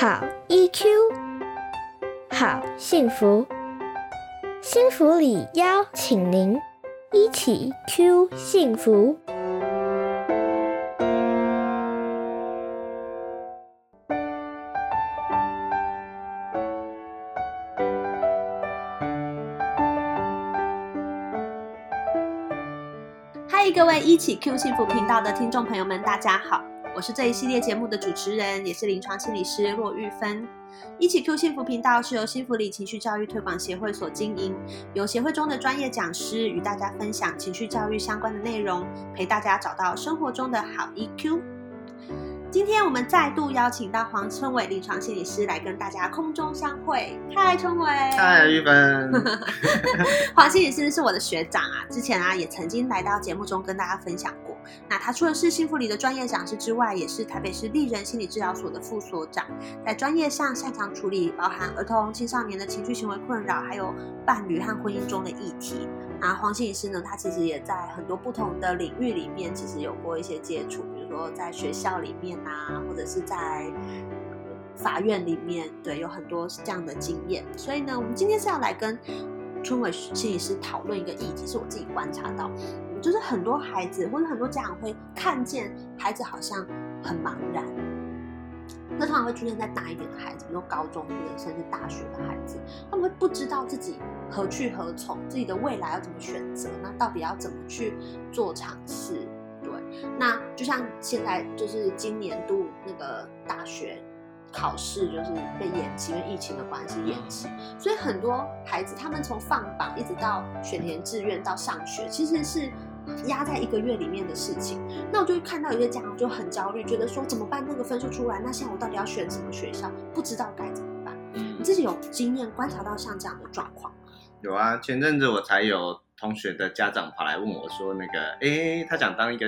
好 EQ，好幸福，幸福里邀请您一起 Q 幸福。嗨，各位一起 Q 幸福频道的听众朋友们，大家好，我是这一系列节目的主持人，也是临床心理师骆玉芬。一起 Q 幸福频道是由幸福里情绪教育推广协会所经营，由协会中的专业讲师与大家分享情绪教育相关的内容，陪大家找到生活中的好 EQ。今天我们再度邀请到黄春伟临床心理师来跟大家空中相会。嗨，春伟。嗨，玉芬。黄心理师是我的学长啊，之前啊也曾经来到节目中跟大家分享过。那他除了是幸福里的专业讲师之外，也是台北市立人心理治疗所的副所长，在专业上擅长处理包含儿童、青少年的情绪行为困扰，还有伴侣和婚姻中的议题。那黄心理师呢，他其实也在很多不同的领域里面，其实有过一些接触，比如说在学校里面啊，或者是在法院里面，对，有很多这样的经验。所以呢，我们今天是要来跟春伟心理师讨论一个议题，是我自己观察到，就是很多孩子或者很多家长会看见孩子好像很茫然。那通常会出现在大一点的孩子，比如高中或者甚至大学的孩子，他们会不知道自己何去何从，自己的未来要怎么选择，那到底要怎么去做尝试？对，那就像现在就是今年度那个大学考试就是被延期，因为疫情的关系延期，所以很多孩子他们从放榜一直到选填志愿到上学，其实是。压在一个月里面的事情，那我就会看到有些家长就很焦虑，觉得说怎么办？那个分数出来，那现在我到底要选什么学校？不知道该怎么办。你自己有经验观察到像这样的状况？有啊，前阵子我才有同学的家长跑来问我说，那个，哎，他想当一个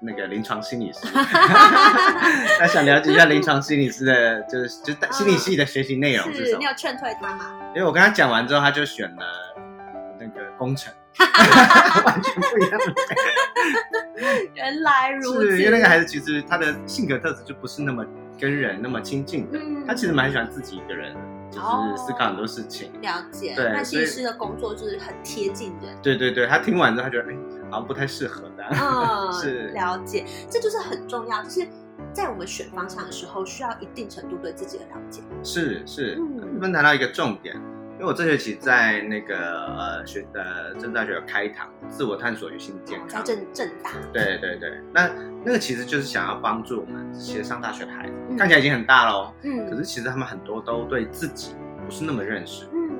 那个临床心理师，他想了解一下临床心理师的，就是就心理系的学习内容是什么？你有劝退他吗？因为我跟他讲完之后，他就选了那个工程。完全不一样。原来如此。是因为那个孩子其实他的性格特质就不是那么跟人那么亲近的，他其实蛮喜欢自己一个人，就是思考很多事情。了解。对，那心理师的工作就是很贴近人。对对对，他听完之后他觉得哎，好像不太适合的。嗯，是了解，这就是很重要，就是在我们选方向的时候，需要一定程度对自己的了解。是是，我们谈到一个重点。因为我这学期在那个呃学呃正大学有开堂自我探索与心理健康，在正正大。对对对，那那个其实就是想要帮助我们这些上大学的孩子，看起来已经很大喽，嗯，可是其实他们很多都对自己不是那么认识，嗯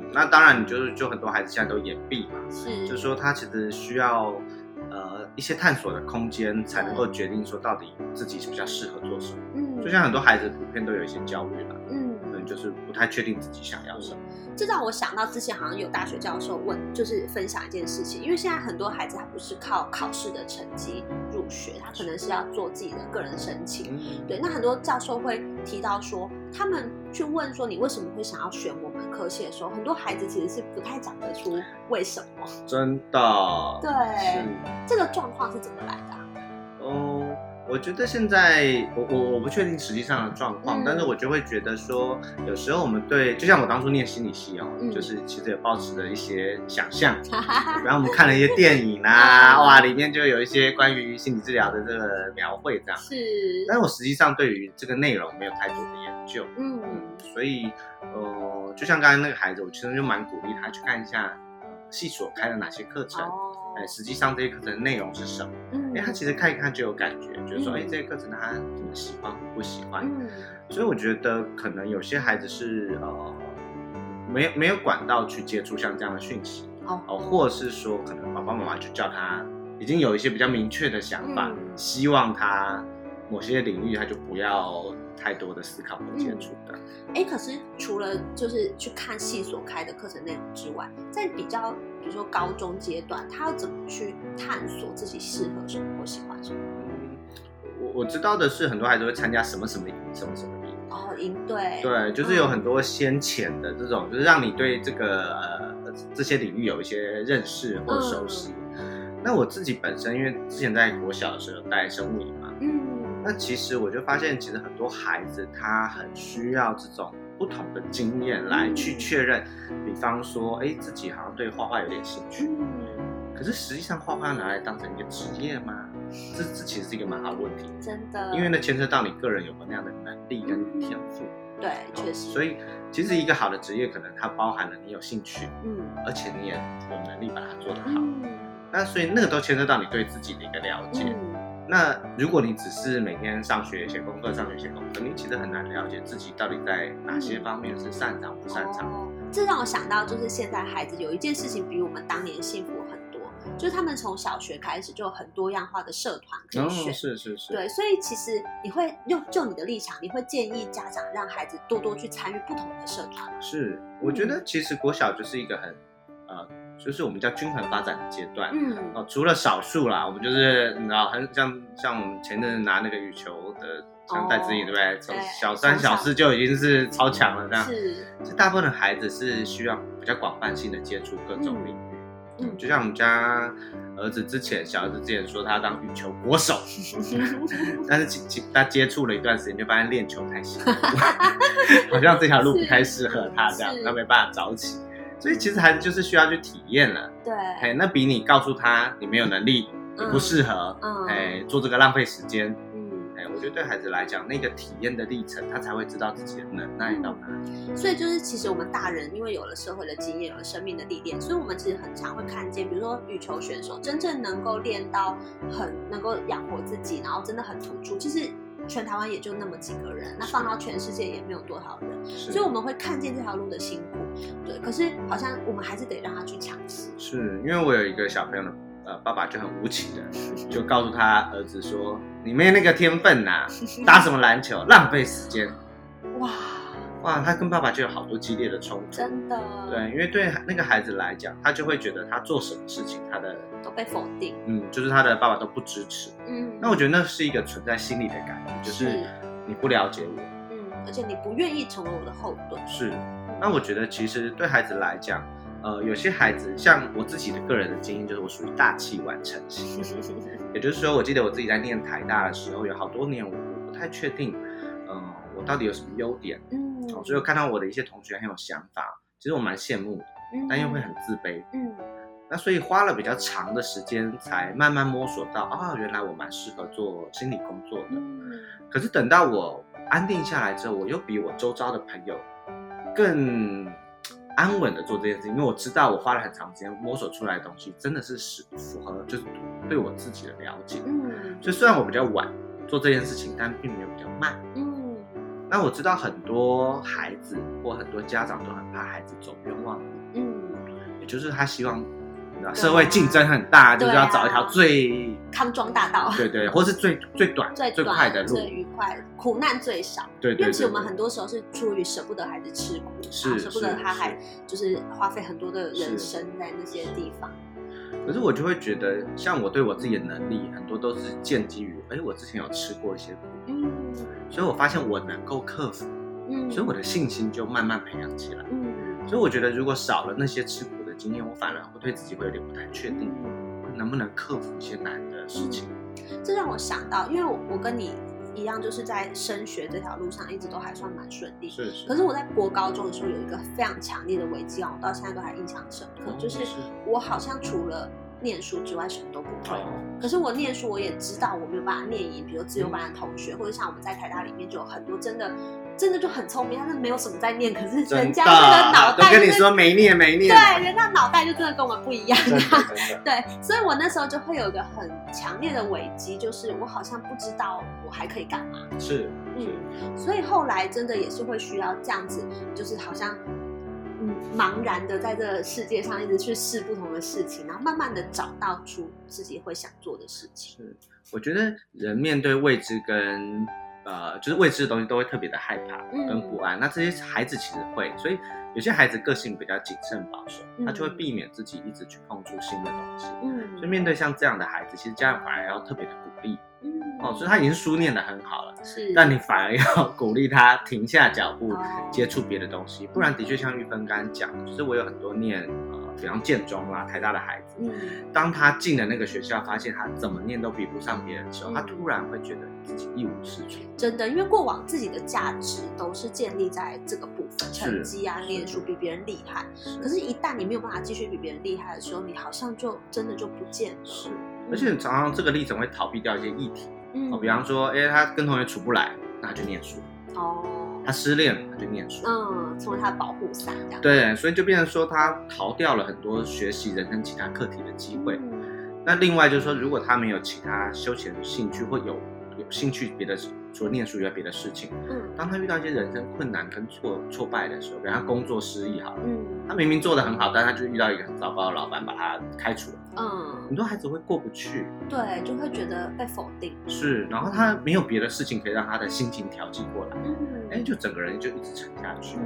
嗯，那当然你就是就很多孩子现在都掩蔽嘛，是，就是说他其实需要呃一些探索的空间，才能够决定说到底自己是比较适合做什么，嗯，就像很多孩子普遍都有一些焦虑了，嗯，可能就是不太确定自己想要什么。这让我想到之前好像有大学教授问，就是分享一件事情，因为现在很多孩子他不是靠考试的成绩入学，他可能是要做自己的个人申请。对，那很多教授会提到说，他们去问说你为什么会想要选我们科系的时候，很多孩子其实是不太讲得出为什么。真的？对，这个状况是怎么来的？我觉得现在我我我不确定实际上的状况，但是我就会觉得说，有时候我们对，就像我当初念心理系哦，就是其实也抱持着一些想象，然后我们看了一些电影啊，哇，里面就有一些关于心理治疗的这个描绘这样，是，但是我实际上对于这个内容没有太多的研究，嗯，所以呃，就像刚才那个孩子，我其实就蛮鼓励他去看一下系所开了哪些课程。哎，实际上这些课程内容是什么？嗯，哎，他其实看一看就有感觉，就是说，哎，这些课程他怎么喜欢不喜欢？嗯，所以我觉得可能有些孩子是呃，没有没有管道去接触像这样的讯息，哦，或者是说可能爸爸妈妈就叫他已经有一些比较明确的想法，希望他某些领域他就不要太多的思考和接触的。哎，可是除了就是去看系所开的课程内容之外，在比较。比如说高中阶段，他要怎么去探索自己适合什么或喜欢什么？嗯，我我知道的是，很多孩子会参加什么什么营，什么什么营。哦，营对。对，就是有很多先浅的这种，就是让你对这个呃这些领域有一些认识或熟悉。那我自己本身，因为之前在国小的时候带生物营嘛，嗯，那其实我就发现，其实很多孩子他很需要这种不同的经验来去确认，比方说，哎，自己好像对画画有点兴趣，可是实际上画画拿来当成一个职业吗？这这其实是一个蛮好的问题，真的，因为呢牵涉到你个人有没有那样的能力跟天赋。对，确实。所以其实一个好的职业，可能它包含了你有兴趣，嗯，而且你也有能力把它做得好。那所以那个都牵涉到你对自己的一个了解。那如果你只是每天上学写功课，上学写功课，你其实很难了解自己到底在哪些方面是擅长不擅长。这让我想到，就是现在孩子有一件事情比我们当年幸福很多。就是他们从小学开始就有很多样化的社团可以选，是是是，对，所以其实你会用就你的立场，你会建议家长让孩子多多去参与不同的社团。是，我觉得其实国小就是一个很呃，就是我们叫均衡发展的阶段。嗯，哦，除了少数啦，我们就是你知道，很像像我们前阵拿那个羽球的像戴资颖，对不对？从小三小四就已经是超强了，这样。是，是大部分的孩子是需要比较广泛性的接触各种领域。嗯，就像我们家儿子之前，小儿子之前说他当羽球国手，但是其他接触了一段时间，就发现练球太辛苦，好像这条路不太适合他，这样他没办法早起。所以其实孩子就是需要去体验了。对，哎，那比你告诉他你没有能力，你不适合，哎，做这个浪费时间。我觉得对孩子来讲，那个体验的历程，他才会知道自己的能耐到哪里。所以就是，其实我们大人因为有了社会的经验，有了生命的历练，所以我们其实很常会看见，比如说羽球选手真正能够练到很能够养活自己，然后真的很突出。其实全台湾也就那么几个人，那放到全世界也没有多少人。所以我们会看见这条路的辛苦，对。可是好像我们还是得让他去尝试。是因为我有一个小朋友的。呃，爸爸就很无情的，就告诉他儿子说：“你没那个天分呐，打什么篮球，浪费时间。”哇哇，他跟爸爸就有好多激烈的冲突。真的。对，因为对那个孩子来讲，他就会觉得他做什么事情，他的都被否定。嗯，就是他的爸爸都不支持。嗯，那我觉得那是一个存在心理的感觉，就是你不了解我。嗯，而且你不愿意成为我的后盾。是。那我觉得其实对孩子来讲。呃，有些孩子像我自己的个人的经验，就是我属于大器晚成型。也就是说，我记得我自己在念台大的时候，有好多年我不太确定，嗯，我到底有什么优点。嗯，所以我看到我的一些同学很有想法，其实我蛮羡慕的，但又会很自卑。嗯，那所以花了比较长的时间，才慢慢摸索到，啊，原来我蛮适合做心理工作的。嗯，可是等到我安定下来之后，我又比我周遭的朋友更。安稳的做这件事情，因为我知道我花了很长时间摸索出来的东西，真的是是符合就是对我自己的了解。嗯，所以虽然我比较晚做这件事情，但并没有比较慢。嗯，那我知道很多孩子或很多家长都很怕孩子走冤枉路。嗯，也就是他希望。社会竞争很大，就是要找一条最康庄大道，对对，或是最最短、最最快的路，最愉快，苦难最少。对，因为其实我们很多时候是出于舍不得孩子吃苦，是舍不得他还就是花费很多的人生在那些地方。可是我就会觉得，像我对我自己的能力，很多都是建基于，哎，我之前有吃过一些苦，嗯，所以我发现我能够克服，嗯，所以我的信心就慢慢培养起来，嗯，所以我觉得如果少了那些吃苦。经验我反而会对自己会有点不太确定，能不能克服一些难的事情。这让我想到，因为我我跟你一样，就是在升学这条路上一直都还算蛮顺利。是是。可是我在国高中的时候有一个非常强烈的危机啊，我到现在都还印象深刻，就是我好像除了念书之外什么都不会。可是我念书，我也知道我没有办法念赢，比如自由班的同学，或者像我们在台大里面就有很多真的。真的就很聪明，他是没有什么在念，可是人家那个脑袋都跟你说没念没念，对，人家脑袋就真的跟我们不一样。对，所以我那时候就会有一个很强烈的危机，就是我好像不知道我还可以干嘛。是，嗯，所以后来真的也是会需要这样子，就是好像嗯茫然的在这个世界上一直去试不同的事情，然后慢慢的找到出自己会想做的事情。是，我觉得人面对未知跟。呃，就是未知的东西都会特别的害怕跟不安。那这些孩子其实会，所以有些孩子个性比较谨慎保守，他就会避免自己一直去碰触新的东西。嗯，所以面对像这样的孩子，其实家长反而要特别的鼓励。嗯，哦，所以他已经书念的很好了，是，但你反而要鼓励他停下脚步，接触别的东西，不然的确像玉芬刚刚讲，就是我有很多念呃比方建中啦、台大的孩子，嗯，当他进了那个学校，发现他怎么念都比不上别人的时候，他突然会觉得自己一无是处。真的，因为过往自己的价值都是建立在这个部分，成绩啊、念书比别人厉害。可是，一旦你没有办法继续比别人厉害的时候，你好像就真的就不见了。是，而且常常这个历程会逃避掉一些议题。嗯，比方说，哎，他跟同学处不来，那就念书。哦。他失恋了，他就念书。嗯，成为他的保护伞，这样。对，所以就变成说，他逃掉了很多学习人生其他课题的机会。那另外就是说，如果他没有其他休闲兴趣，或有有兴趣别的。除了念书以外，别的事情。嗯，当他遇到一些人生困难跟挫挫败的时候，比如他工作失意哈，嗯，他明明做的很好，但他就遇到一个很糟糕的老板，把他开除了。嗯，很多孩子会过不去，对，就会觉得被否定。是，然后他没有别的事情可以让他的心情调剂过来，嗯，哎，就整个人就一直沉下去。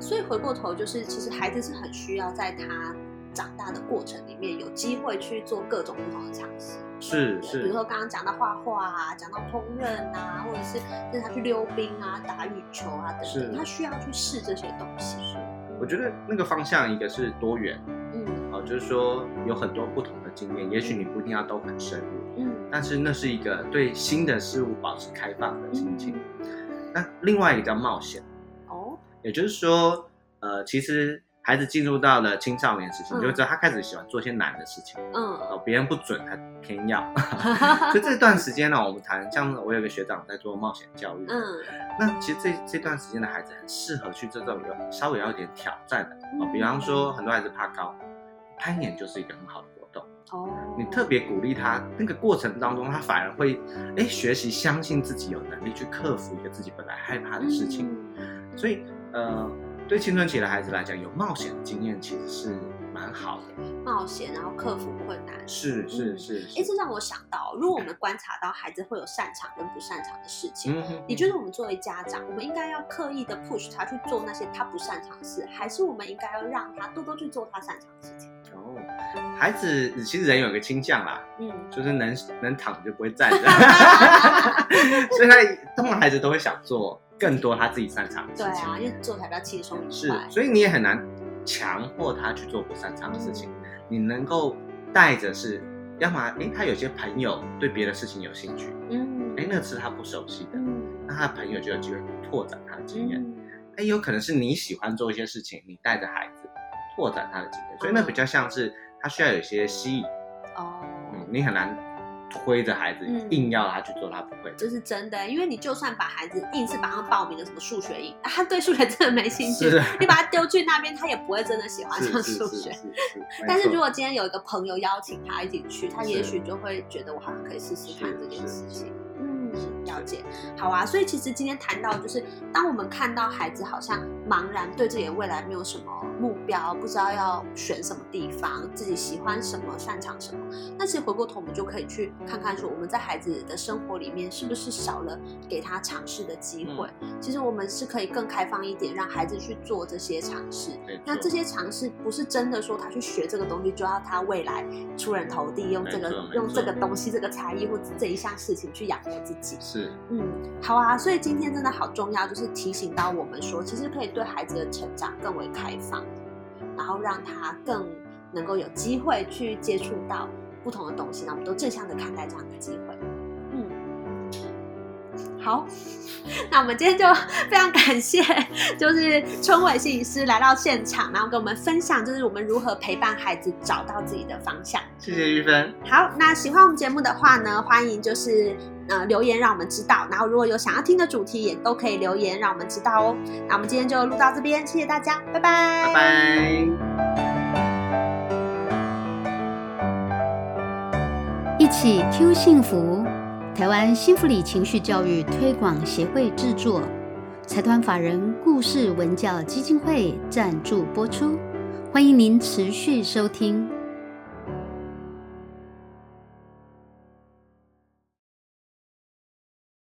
所以回过头就是，其实孩子是很需要在他。长大的过程里面，有机会去做各种不同的尝试，是是，比如说刚刚讲到画画啊，讲到烹饪啊，或者是就是他去溜冰啊、打羽球啊等等，他需要去试这些东西。是，我觉得那个方向一个是多元，嗯，哦，就是说有很多不同的经验，也许你不一定要都很深入，嗯，但是那是一个对新的事物保持开放的心情。那另外一个叫冒险，哦，也就是说，呃，其实。孩子进入到了青少年时期，你就知道他开始喜欢做些难的事情。嗯，哦，别人不准，他偏要。所以这段时间呢，我们谈，像我有个学长在做冒险教育。嗯，那其实这这段时间的孩子很适合去这种有稍微要点挑战的。哦，比方说很多孩子怕高，攀岩就是一个很好的活动。哦，你特别鼓励他，那个过程当中，他反而会哎学习相信自己有能力去克服一个自己本来害怕的事情。所以呃。对青春期的孩子来讲，有冒险的经验其实是蛮好的。冒险，然后克服困难，是是是。哎，这让我想到，如果我们观察到孩子会有擅长跟不擅长的事情，你觉得我们作为家长，我们应该要刻意的 push 他去做那些他不擅长的事，还是我们应该要让他多多去做他擅长的事情？哦，孩子其实人有个倾向啦，嗯，就是能能躺就不会站着，所以他通常孩子都会想做。更多他自己擅长的事情，对啊，因为做起来比较轻松一是，所以你也很难强迫他去做不擅长的事情。你能够带着是，要么哎，他有些朋友对别的事情有兴趣，嗯，哎，那是他不熟悉的，嗯，那他的朋友就有机会拓展他的经验。哎，有可能是你喜欢做一些事情，你带着孩子拓展他的经验，所以那比较像是他需要有一些吸引，哦，嗯，你很难。推着孩子硬要他去做，他不会，这是真的。因为你就算把孩子硬是把他报名了什么数学营，他对数学真的没兴趣，你把他丢去那边，他也不会真的喜欢上数学。但是如果今天有一个朋友邀请他一起去，他也许就会觉得我好像可以试试看这件事情。了解，好啊。所以其实今天谈到，就是当我们看到孩子好像茫然，对自己的未来没有什么目标，不知道要选什么地方，自己喜欢什么，擅长什么，那其实回过头，我们就可以去看看，说我们在孩子的生活里面是不是少了给他尝试的机会。其实我们是可以更开放一点，让孩子去做这些尝试。那这些尝试不是真的说他去学这个东西，就要他未来出人头地，用这个用这个东西、这个才艺或这一项事情去养活自己。是，嗯，好啊，所以今天真的好重要，就是提醒到我们说，其实可以对孩子的成长更为开放，然后让他更能够有机会去接触到不同的东西，那我们都正向的看待这样的机会。嗯好，那我们今天就非常感谢，就是春伟心理师来到现场，然后跟我们分享，就是我们如何陪伴孩子找到自己的方向。谢谢玉芬。好，那喜欢我们节目的话呢，欢迎就是呃留言让我们知道，然后如果有想要听的主题，也都可以留言让我们知道哦。那我们今天就录到这边，谢谢大家，拜拜，拜拜。一起 Q 幸福。台湾新福里情绪教育推广协会制作，财团法人故事文教基金会赞助播出，欢迎您持续收听。